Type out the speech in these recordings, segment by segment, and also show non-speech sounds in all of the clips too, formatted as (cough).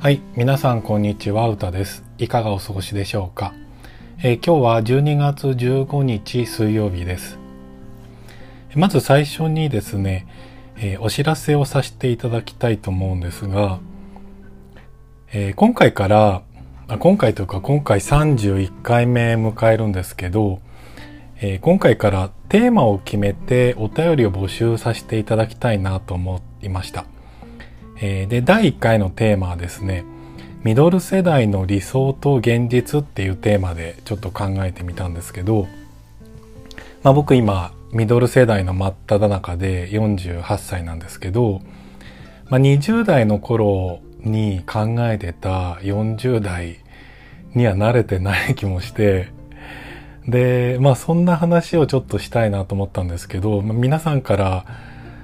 はい、皆さんこんにちは、うたです。いかがお過ごしでしょうか、えー今日は12月15日水曜日です。まず最初にですね、えーお知らせをさせていただきたいと思うんですが、えー今回から、今回というか今回31回目迎えるんですけど、え今回からテーマを決めてお便りを募集させていただきたいなと思いました。えーで、第1回のテーマはですね、ミドル世代の理想と現実っていうテーマでちょっと考えてみたんですけど、まあ僕今、ミドル世代の真っ只中で48歳なんですけど、まあ20代の頃に考えてた40代には慣れてない気もして、で、まあそんな話をちょっとしたいなと思ったんですけど、まあ、皆さんから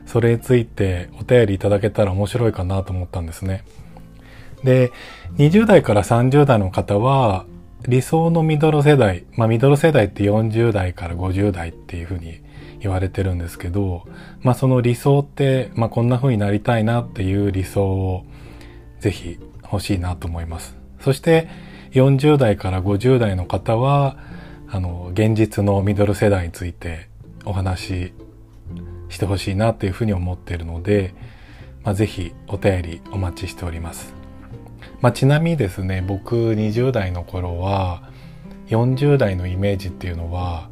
それについてお便りいただけたら面白いかなと思ったんですね。で、20代から30代の方は理想のミドル世代、まあミドル世代って40代から50代っていうふうに言われてるんですけど、まあその理想って、まあこんな風になりたいなっていう理想をぜひ欲しいなと思います。そして40代から50代の方は、あの、現実のミドル世代についてお話ししてほしいなっていうふうに思っているので、まあ、ぜひお便りお待ちしております。まあ、ちなみにですね、僕20代の頃は40代のイメージっていうのは、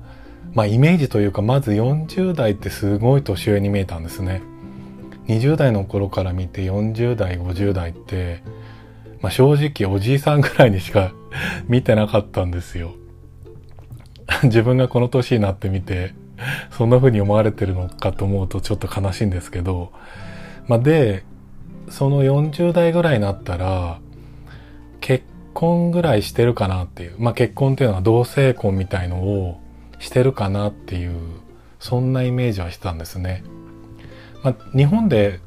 まあ、イメージというかまず40代ってすごい年上に見えたんですね。20代の頃から見て40代、50代って、まあ、正直おじいさんぐらいにしか (laughs) 見てなかったんですよ。自分がこの年になってみて、(laughs) そんな風に思われてるのかと思うとちょっと悲しいんですけど、まあ、で、その40代ぐらいになったら、結婚ぐらいしてるかなっていう。まあ、結婚っていうのは同性婚みたいのをしてるかなっていう、そんなイメージはしてたんですね。まあ、日本で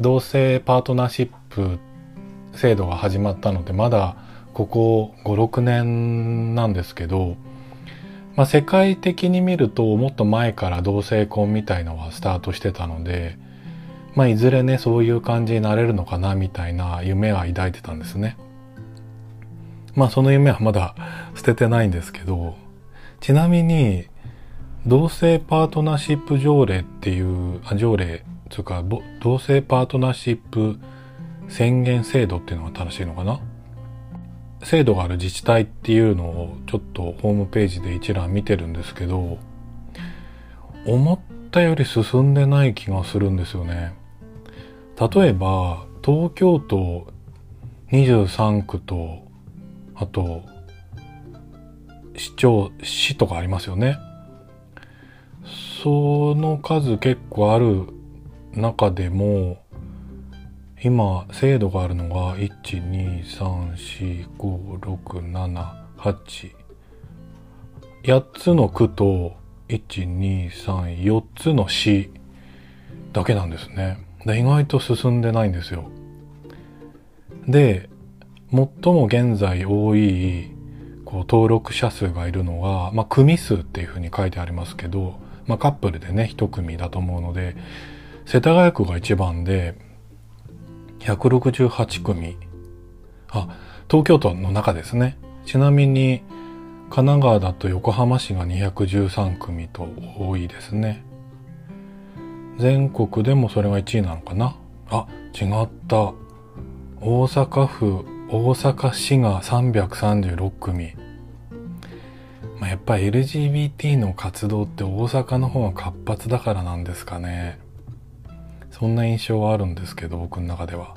同性パートナーシップ制度が始まったので、まだここ5、6年なんですけど、まあ、世界的に見るともっと前から同性婚みたいのはスタートしてたので、まあ、いずれねそういう感じになれるのかなみたいな夢は抱いてたんですね。まあその夢はまだ捨ててないんですけどちなみに同性パートナーシップ条例っていうあ条例つうか同性パートナーシップ宣言制度っていうのが正しいのかな？制度がある自治体っていうのをちょっとホームページで一覧見てるんですけど思ったより進んでない気がするんですよね。例えば東京都23区とあと市長市とかありますよね。その数結構ある中でも今制度があるのが123456788つの区と1234つの市だけなんですね。で意外と進んでないんですよ。で最も現在多いこう登録者数がいるのが、まあ、組数っていうふうに書いてありますけど、まあ、カップルでね一組だと思うので世田谷区が一番で168組。あ、東京都の中ですね。ちなみに、神奈川だと横浜市が213組と多いですね。全国でもそれが1位なのかな？あ、違った。大阪府、大阪市が336組。まあ、やっぱ LGBT の活動って大阪の方が活発だからなんですかね。そんな印象はあるんですけど、僕の中では。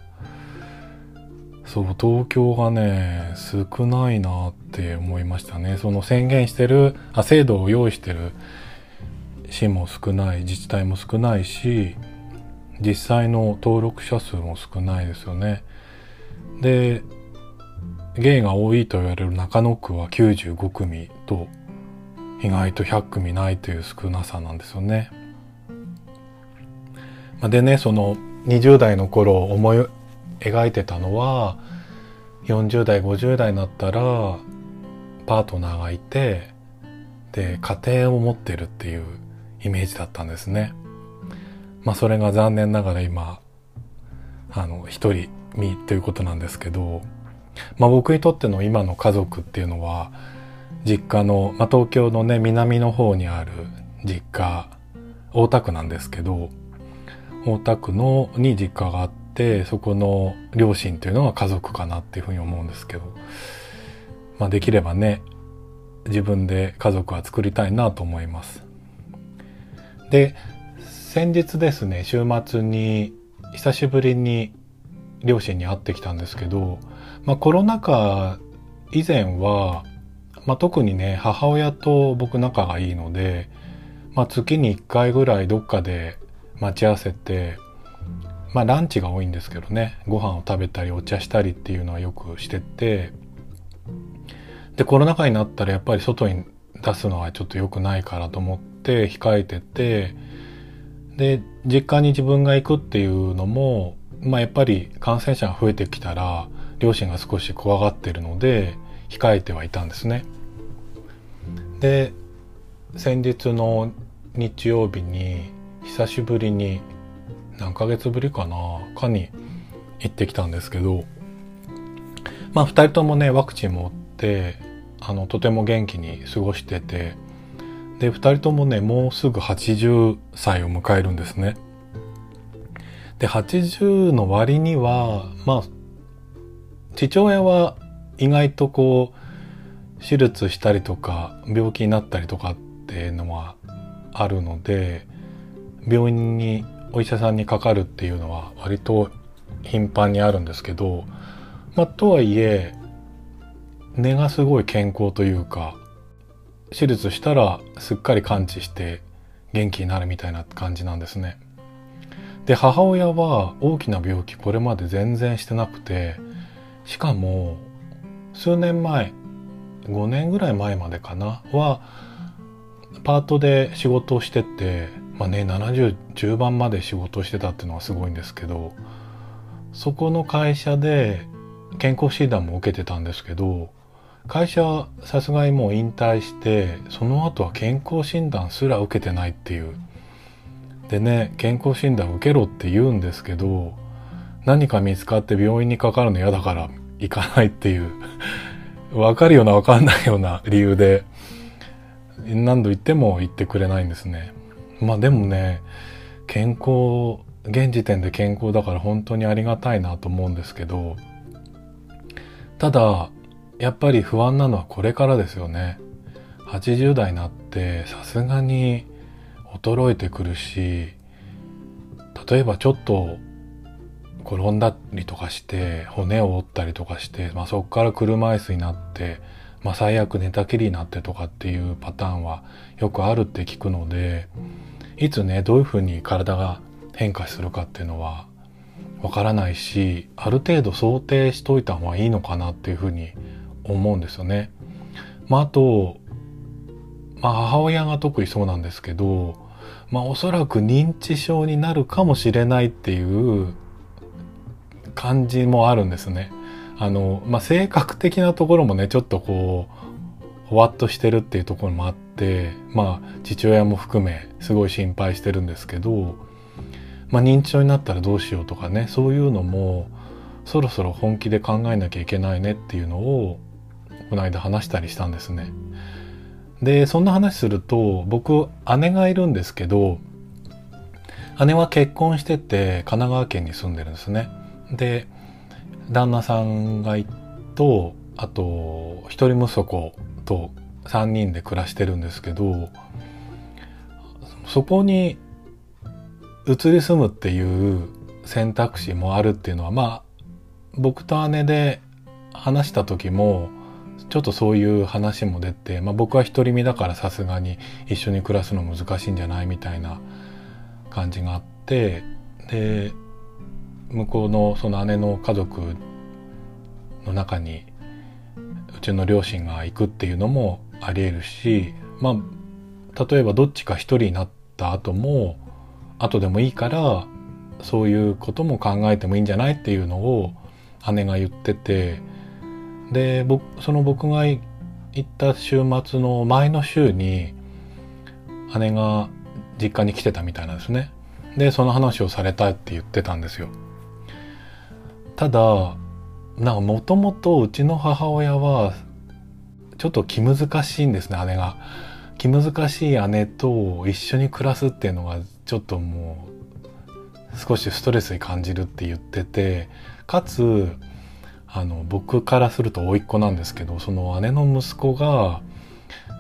そう、東京がね、少ないなって思いましたね。その宣言してる、あ、制度を用意してる市も少ない、自治体も少ないし、実際の登録者数も少ないですよね。で、ゲイが多いと言われる中野区は95組と、意外と100組ないという少なさなんですよね。でね、その20代の頃思い描いてたのは、40代、50代になったら、パートナーがいて、で、家庭を持ってるっていうイメージだったんですね。まあそれが残念ながら今、あの、一人みということなんですけど、まあ、僕にとっての今の家族っていうのは実家の、まあ、東京のね南の方にある実家大田区なんですけど大田区のに実家があってそこの両親というのが家族かなっていうふうに思うんですけど、まあ、できればね自分で家族は作りたいなと思います。で先日ですね週末に久しぶりに両親に会ってきたんですけど、まあ、コロナ禍以前は、まあ、特にね母親と僕仲がいいので、まあ、月に1回ぐらいどっかで待ち合わせてまあランチが多いんですけどね。ご飯を食べたりお茶したりっていうのはよくしてて。でコロナ禍になったらやっぱり外に出すのはちょっと良くないからと思って控えてて。で実家に自分が行くっていうのもまあやっぱり感染者が増えてきたら両親が少し怖がってるので控えてはいたんですね。で先日の日曜日に久しぶりに何ヶ月ぶりかなかに行ってきたんですけどまあ2人ともねワクチン持ってあのとても元気に過ごしててで2人ともねもうすぐ80歳を迎えるんですね。で80の割にはまあ父親は意外とこう手術したりとか病気になったりとかっていうのはあるので病院にお医者さんにかかるっていうのは割と頻繁にあるんですけどまあとはいえ根がすごい健康というか手術したらすっかり完治して元気になるみたいな感じなんですね。で母親は大きな病気これまで全然してなくてしかも数年前5年ぐらい前までかなはパートで仕事をしててまあね70中盤まで仕事してたっていうのはすごいんですけどそこの会社で健康診断も受けてたんですけど会社はさすがにもう引退してその後は健康診断すら受けてないっていう。でね健康診断受けろって言うんですけど何か見つかって病院にかかるの嫌だから行かないっていう。わかるようなわかんないような理由で何度言っても言ってくれないんですね。まあでもね健康現時点で健康だから本当にありがたいなと思うんですけどただやっぱり不安なのはこれからですよね。80代になってさすがに衰えてくるし例えばちょっと転んだりとかして骨を折ったりとかして、まあ、そこから車椅子になって、まあ、最悪寝たきりになってとかっていうパターンはよくあるって聞くのでいつねどういうふうに体が変化するかっていうのはわからないしある程度想定しといた方がいいのかなっていうふうに思うんですよね。まあ、あと、まあ、母親が特にそうなんですけどまあおそらく認知症になるかもしれないっていう感じもあるんですね。あの、まあ、性格的なところもね、ちょっとこう、ほわっとしてるっていうところもあって、まあ、父親も含め、すごい心配してるんですけど、まあ、認知症になったらどうしようとかね、そういうのも、そろそろ本気で考えなきゃいけないねっていうのを、この間話したりしたんですね。で、そんな話すると、僕、姉がいるんですけど、姉は結婚してて神奈川県に住んでるんですね。で、旦那さんがいと、あと、一人息子と3人で暮らしてるんですけど、そこに移り住むっていう選択肢もあるっていうのは、まあ、僕と姉で話した時も、ちょっとそういう話も出て、まあ、僕は独り身だからさすがに一緒に暮らすの難しいんじゃないみたいな感じがあってで向こうのその姉の家族の中にうちの両親が行くっていうのもありえるしまあ例えばどっちか一人になった後も後でもいいからそういうことも考えてもいいんじゃないっていうのを姉が言っててでその僕が行った週末の前の週に姉が実家に来てたみたいなんですね。でその話をされたって言ってたんですよ。ただなんかもともとうちの母親はちょっと気難しいんですね姉が。気難しい姉と一緒に暮らすっていうのがちょっともう少しストレスに感じるって言っててかつあの僕からすると甥っ子なんですけどその姉の息子が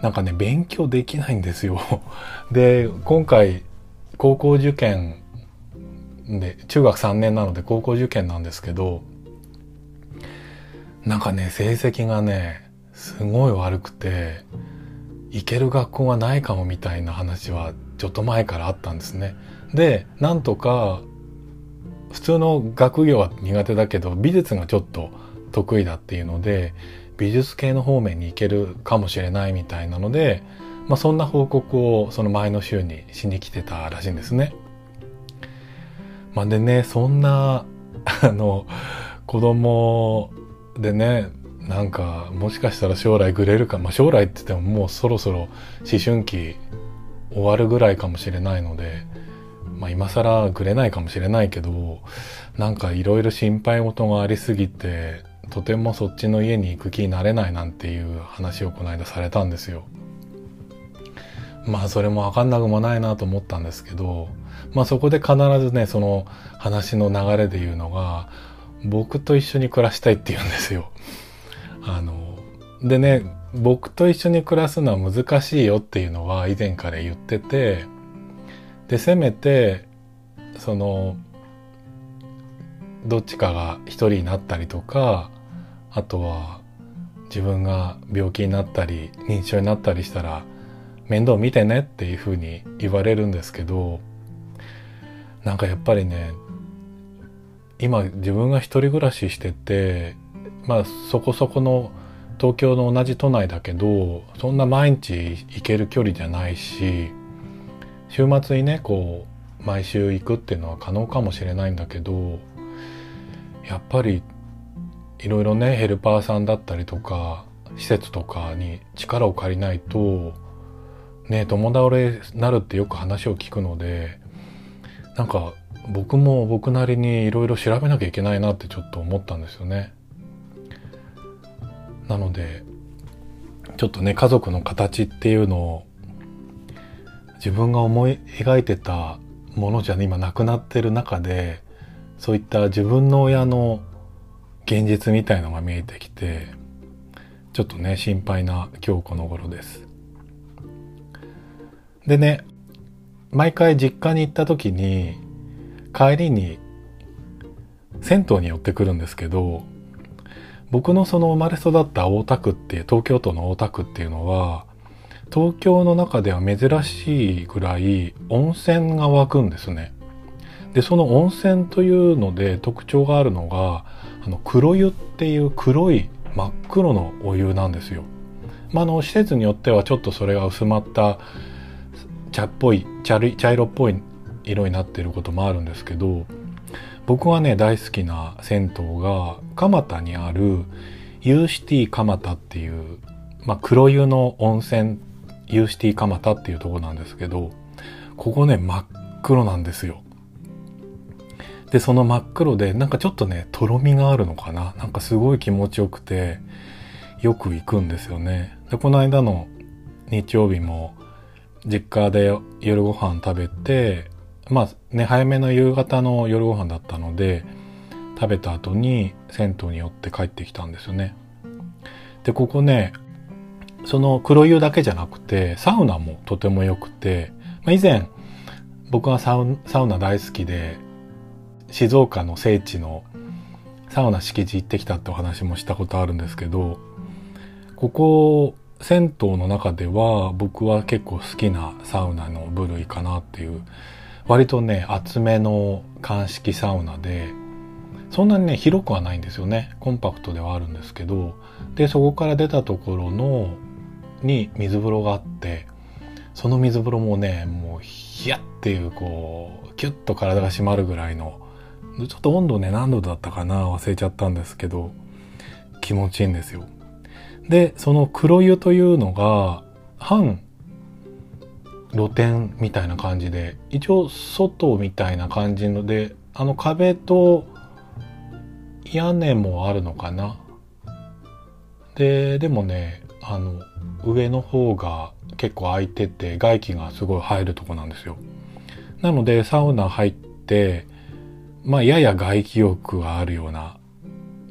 なんかね勉強できないんですよ。(laughs) で今回高校受験で中学3年なので高校受験なんですけどなんかね成績がねすごい悪くて行ける学校がないかもみたいな話はちょっと前からあったんですね。でなんとか普通の学業は苦手だけど美術がちょっと得意だっていうので美術系の方面に行けるかもしれないみたいなので、まあ、そんな報告をその前の週にしに来てたらしいんですね。まあ、でねそんな (laughs) あの子供でねなんかもしかしたら将来グレるか、まあ、将来って言ってももうそろそろ思春期終わるぐらいかもしれないので、まあ、今更グレないかもしれないけどなんかいろいろ心配事がありすぎてとてもそっちの家に行く気になれないなんていう話をこの間されたんですよ。まあそれも分かんなくもないなと思ったんですけどまあそこで必ずねその話の流れで言うのが僕と一緒に暮らしたいって言うんですよ。あのでね僕と一緒に暮らすのは難しいよっていうのは以前から言っててでせめてそのどっちかが一人になったりとかあとは自分が病気になったり認知症になったりしたら面倒見てねっていうふうに言われるんですけどなんかやっぱりね今自分が一人暮らししててまあそこそこの東京の同じ都内だけどそんな毎日行ける距離じゃないし週末にねこう毎週行くっていうのは可能かもしれないんだけどやっぱりいろいろねヘルパーさんだったりとか施設とかに力を借りないとね友倒れになるってよく話を聞くのでなんか僕も僕なりにいろいろ調べなきゃいけないなってちょっと思ったんですよね。なのでちょっとね家族の形っていうのを自分が思い描いてたものじゃ、ね、今なくなってる中でそういった自分の親の現実みたいのが見えてきてちょっとね心配な今日この頃です。でね毎回実家に行った時に帰りに銭湯に寄ってくるんですけど僕のその生まれ育った大田区っていう東京都の大田区っていうのは東京の中では珍しいぐらい温泉が湧くんですね。でその温泉というので特徴があるのがあの黒湯っていう黒い真っ黒のお湯なんですよ。まあ、あの施設によってはちょっとそれが薄まった茶っぽい茶色っぽい色になってることもあるんですけど僕はね大好きな銭湯が蒲田にあるユーシティ蒲田っていう、まあ、黒湯の温泉ユーシティ蒲田っていうとこなんですけどここね真っ黒なんですよ。でその真っ黒でなんかちょっとねとろみがあるのかな？なんかすごい気持ちよくてよく行くんですよね。でこの間の日曜日も実家で夜ご飯食べてまあね早めの夕方の夜ご飯だったので食べた後に銭湯に寄って帰ってきたんですよね。でここねその黒湯だけじゃなくてサウナもとても良くて、まあ、以前僕がサウサウナ大好きで静岡の聖地のサウナ敷地行ってきたってお話もしたことあるんですけどここ銭湯の中では僕は結構好きなサウナの部類かなっていう割とね厚めの鑑識サウナでそんなにね広くはないんですよね。コンパクトではあるんですけどでそこから出たところのに水風呂があってその水風呂もねもうヒヤッっていうこうキュッと体が締まるぐらいのちょっと温度ね何度だったかな忘れちゃったんですけど気持ちいいんですよ。でその黒湯というのが半露天みたいな感じで一応外みたいな感じのであの壁と屋根もあるのかな。ででもねあの上の方が結構空いてて外気がすごい入るとこなんですよ。なのでサウナ入ってまあやや外気浴があるような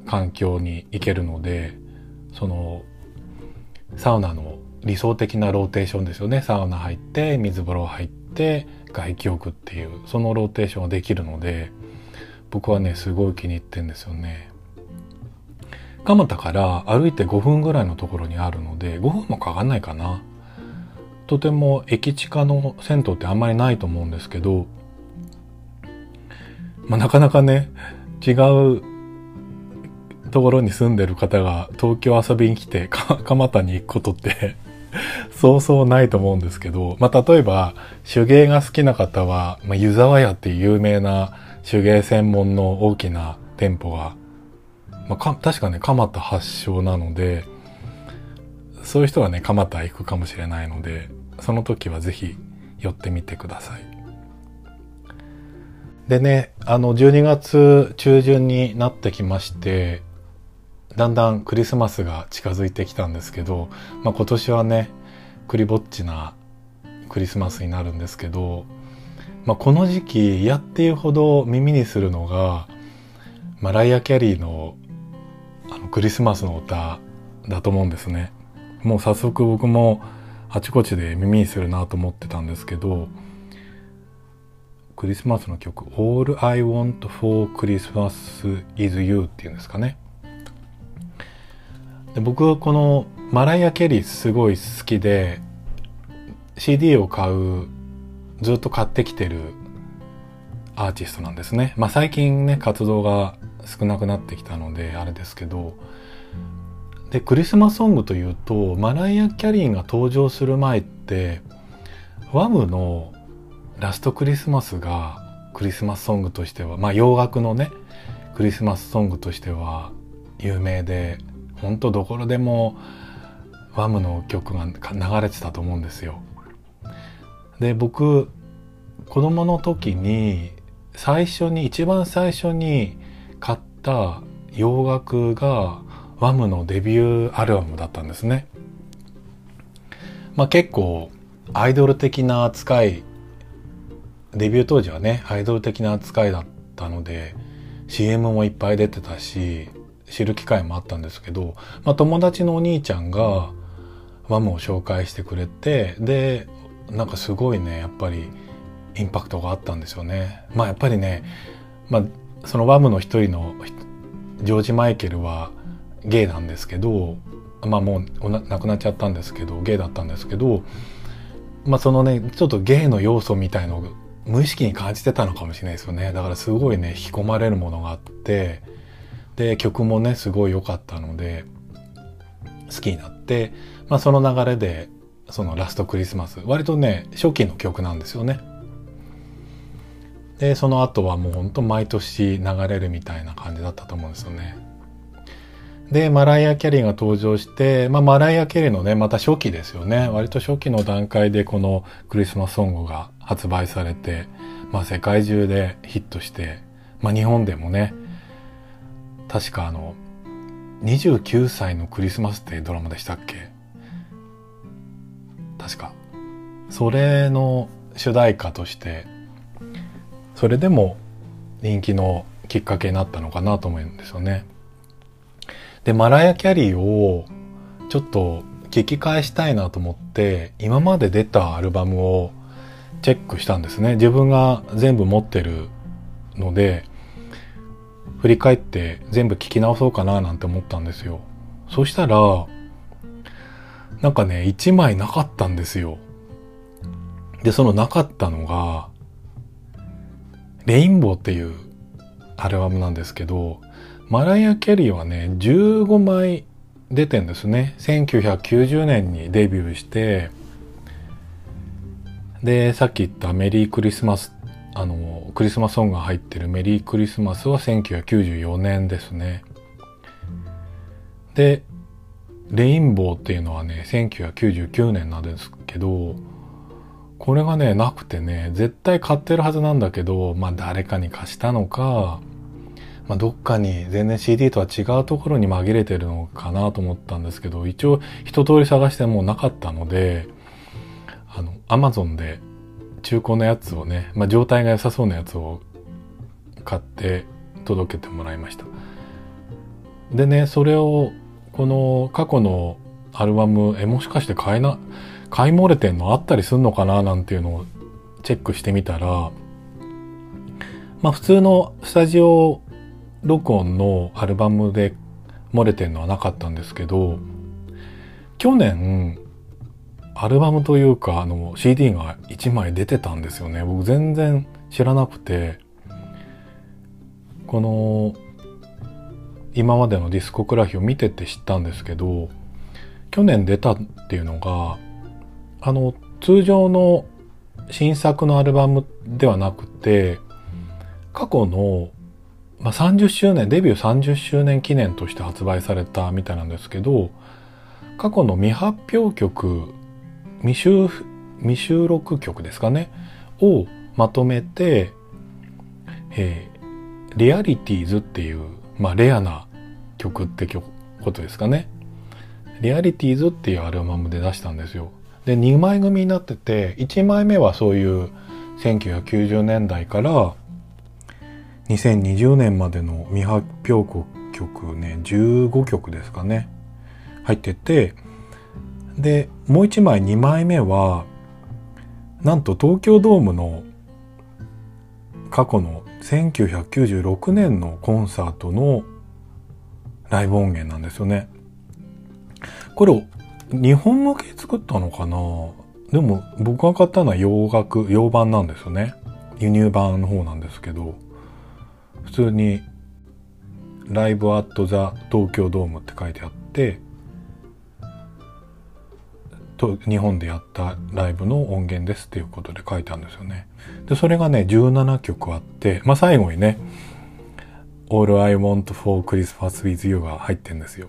環境に行けるのでそのサウナの理想的なローテーションですよね。サウナ入って水風呂入って外気浴っていうそのローテーションができるので僕はねすごい気に入ってんですよね。蒲田から歩いて5分ぐらいのところにあるので5分もかかんないかな。とても駅近の銭湯ってあんまりないと思うんですけど、まあ、なかなかね違うところに住んでる方が東京遊びに来て (laughs) 蒲田に行くことって (laughs) そうそうないと思うんですけど、まあ、例えば手芸が好きな方は、まあ、湯沢屋っていう有名な手芸専門の大きな店舗が、まあ、か確かね蒲田発祥なのでそういう人はね蒲田行くかもしれないのでその時は是非寄ってみてください。でねあの12月中旬になってきましてだんだんクリスマスが近づいてきたんですけど、まあ、今年はねクリぼっちなクリスマスになるんですけど、まあ、この時期嫌っていうほど耳にするのがマライア・キャリーのあのクリスマスの歌だと思うんですね。もう早速僕もあちこちで耳にするなと思ってたんですけどクリスマスの曲「All I Want for Christmas is You」っていうんですかねで僕このマライア・ケリーすごい好きで CD を買うずっと買ってきてるアーティストなんですね。まあ最近ね活動が少なくなってきたのであれですけどでクリスマスソングというとマライア・キャリーが登場する前ってワムのラストクリスマスがクリスマスソングとしてはまあ洋楽のねクリスマスソングとしては有名で本当どころでもワムの曲が流れてたと思うんですよ。で僕子供の時に最初に一番最初に買った洋楽がワムのデビューアルバムだったんですね。まあ結構アイドル的な扱いデビュー当時はねアイドル的な扱いだったので CM もいっぱい出てたし知る機会もあったんですけど、まあ、友達のお兄ちゃんがワムを紹介してくれてでなんかすごいねやっぱりインパクトがあったんですよね。まあやっぱりね、まあ、そのワムの一人のジョージ・マイケルはゲイなんですけどまあもう亡くなっちゃったんですけどゲイだったんですけどまあそのねちょっとゲイの要素みたいのを無意識に感じてたのかもしれないですよねだからすごいね引き込まれるものがあってで曲もねすごい良かったので好きになって、まあ、その流れでそのラストクリスマス割とね初期の曲なんですよね。でその後はもうほんと毎年流れるみたいな感じだったと思うんですよね。でマライア・キャリーが登場して、まあ、マライア・キャリーのねまた初期ですよね割と初期の段階でこのクリスマスソングが発売されて、まあ、世界中でヒットして、まあ、日本でもね確かあの29歳のクリスマスってドラマでしたっけ？確か。それの主題歌としてそれでも人気のきっかけになったのかなと思うんですよね。でマライア・キャリーをちょっと聞き返したいなと思って今まで出たアルバムをチェックしたんですね。自分が全部持ってるので振り返って全部聞き直そうかななんて思ったんですよ。そしたら、なんかね、1枚なかったんですよ。で、そのなかったのが、レインボーっていうアルバムなんですけど、マライア・キャリーはね、15枚出てんですね。1990年にデビューして、で、さっき言ったメリークリスマスあのクリスマスソングが入ってる「メリークリスマス」は1994年ですね。で「レインボー」っていうのはね1999年なんですけどこれがねなくてね絶対買ってるはずなんだけどまあ誰かに貸したのか、まあ、どっかに全然 CD とは違うところに紛れてるのかなと思ったんですけど、一応一通り探してもなかったので、あの、アマゾンで中古のやつをね、まあ、状態が良さそうなやつを買って届けてもらいました。でね、それを、この過去のアルバム、え、もしかして買えな、買い漏れてんのあったりすんのかななんていうのをチェックしてみたら、まあ普通のスタジオ録音のアルバムで漏れてんのはなかったんですけど、去年、アルバムというか、あの、CD が1枚出てたんですよね。僕全然知らなくて、この、今までのディスコグラフィを見てて知ったんですけど、去年出たっていうのが、あの、通常の新作のアルバムではなくて、過去の、まあ、30周年、デビュー30周年記念として発売されたみたいなんですけど、過去の未発表曲、未収、未収録曲ですかね、をまとめて、えー、リアリティーズっていう、まあ、レアな曲ってことですかね。リアリティーズっていうアルバムで出したんですよ。で、2枚組になってて、1枚目はそういう1990年代から2020年までの未発表曲ね、15曲ですかね、入ってて、で、もう1枚2枚目は、なんと東京ドームの過去の1996年のコンサートのライブ音源なんですよね。これを日本向け作ったのかな？でも僕が買ったのは洋楽、洋版なんですよね。輸入版の方なんですけど、普通にライブアットザ東京ドームって書いてあって、と日本でやったライブの音源ですっていうことで書いてあるんですよね。で、それがね、17曲あって、まあ最後にね、All I Want for Christmas with You が入ってんですよ。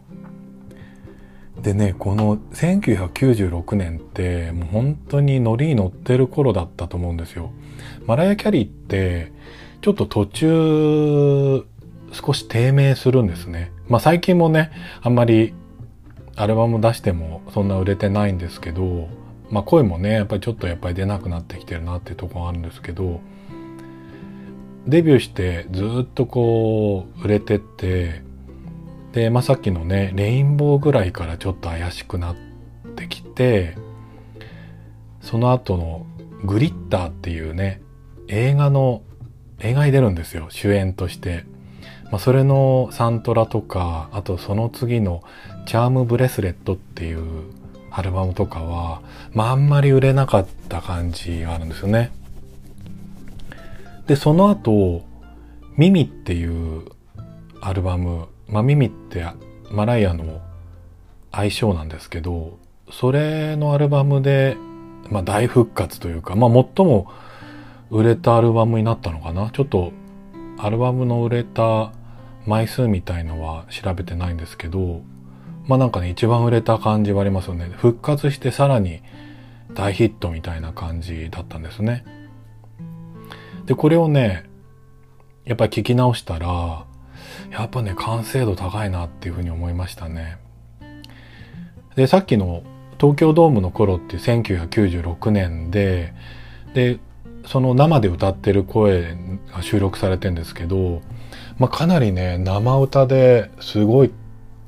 でね、この1996年ってもう本当にノリに乗ってる頃だったと思うんですよ。マライア・キャリーってちょっと途中少し低迷するんですね。まあ最近もね、あんまりアルバム出してもそんな売れてないんですけど、まあ声もね、やっぱりちょっとやっぱり出なくなってきてるなっていうとこがあるんですけど、デビューしてずっとこう売れてって、で、まあ、さっきのね、レインボーぐらいからちょっと怪しくなってきて、その後のグリッターっていうね、映画の、映画に出るんですよ、主演として。まあ、それのサントラとか、あとその次のチャームブレスレットっていうアルバムとかは、まあ、んまり売れなかった感じがあるんですよね。で、その後、ミミっていうアルバム、まあ、ミミってマライアの相性なんですけど、それのアルバムで、まあ、大復活というか、まあ、最も売れたアルバムになったのかな。ちょっと、アルバムの売れた枚数みたいのは調べてないんですけど、まあなんかね、一番売れた感じはありますよね。復活してさらに大ヒットみたいな感じだったんですね。で、これをね、やっぱり聞き直したら、やっぱね、完成度高いなっていうふうに思いましたね。で、さっきの東京ドームの頃って1996年で、で、その生で歌ってる声が収録されてんですけど、まあ、かなりね、生歌ですごい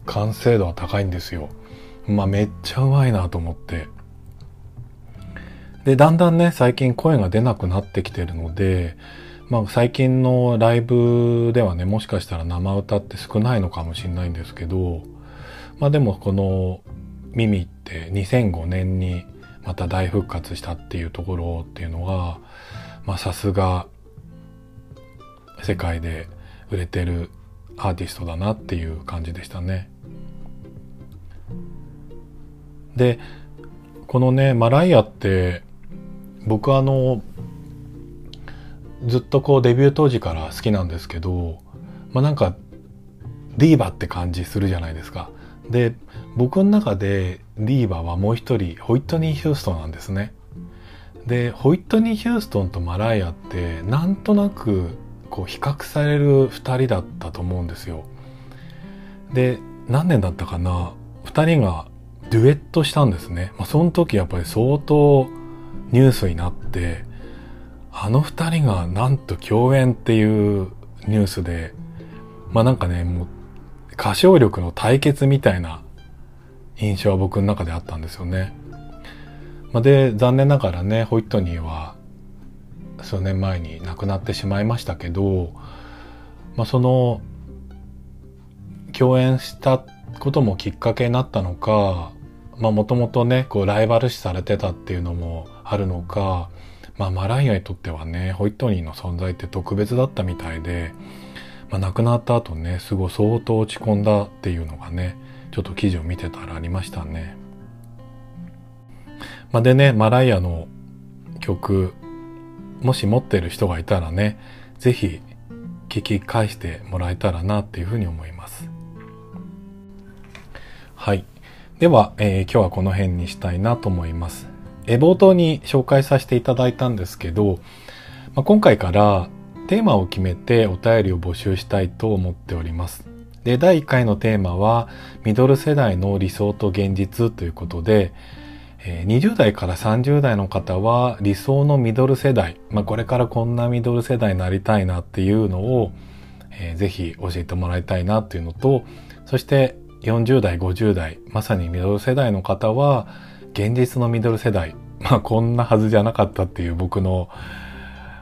完成度は高いんですよ。まあ、めっちゃうまいなと思って。で、だんだんね、最近声が出なくなってきてるので、まあ最近のライブではね、もしかしたら生歌って少ないのかもしれないんですけど、まあでもこのミミって2005年にまた大復活したっていうところっていうのが、まさすが世界で売れてるアーティストだなっていう感じでしたね。で、このね、マライアって僕あのずっとこうデビュー当時から好きなんですけど、まあなんかディーバって感じするじゃないですか。で、僕の中でディーバはもう一人、ホイットニー・ヒューストンなんですね。で、ホイットニー・ヒューストンとマライアってなんとなくこう比較される2人だったと思うんですよ。で何年だったかな？2人がデュエットしたんですね。まあ、その時やっぱり相当ニュースになってあの2人がなんと共演っていうニュースでまあなんかねもう歌唱力の対決みたいな印象は僕の中であったんですよね。まあ、で残念ながらねホイットニーは数年前に亡くなってしまいましたけど、まあ、その共演したこともきっかけになったのかもともとねこうライバル視されてたっていうのもあるのか、まあ、マライアにとってはねホイットニーの存在って特別だったみたいで、まあ、亡くなった後ねすごい相当落ち込んだっていうのがねちょっと記事を見てたらありましたね。まあ、でねマライアの曲もし持ってる人がいたらね是非聞き返してもらえたらなっていうふうに思います。はい。では、えー、今日はこの辺にしたいなと思います。え冒頭に紹介させていただいたんですけど、まあ、今回からテーマを決めてお便りを募集したいと思っております。で、第1回のテーマは、ミドル世代の理想と現実ということで、20代から30代の方は理想のミドル世代、まあ、これからこんなミドル世代になりたいなっていうのを、えー、ぜひ教えてもらいたいなっていうのと、そして40代、50代、まさにミドル世代の方は、現実のミドル世代、まあこんなはずじゃなかったっていう僕の、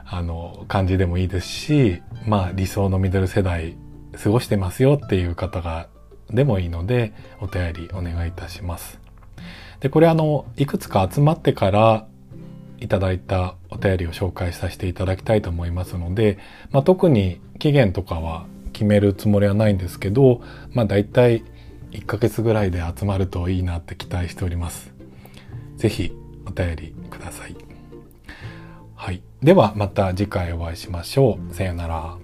あの、感じでもいいですし、まあ理想のミドル世代過ごしてますよっていう方が、でもいいので、お便りお願いいたします。で、これあの、いくつか集まってからいただいたお便りを紹介させていただきたいと思いますので、まあ、特に期限とかは決めるつもりはないんですけど、まあ大体1ヶ月ぐらいで集まるといいなって期待しております。ぜひお便りください。はい。ではまた次回お会いしましょう。さようなら。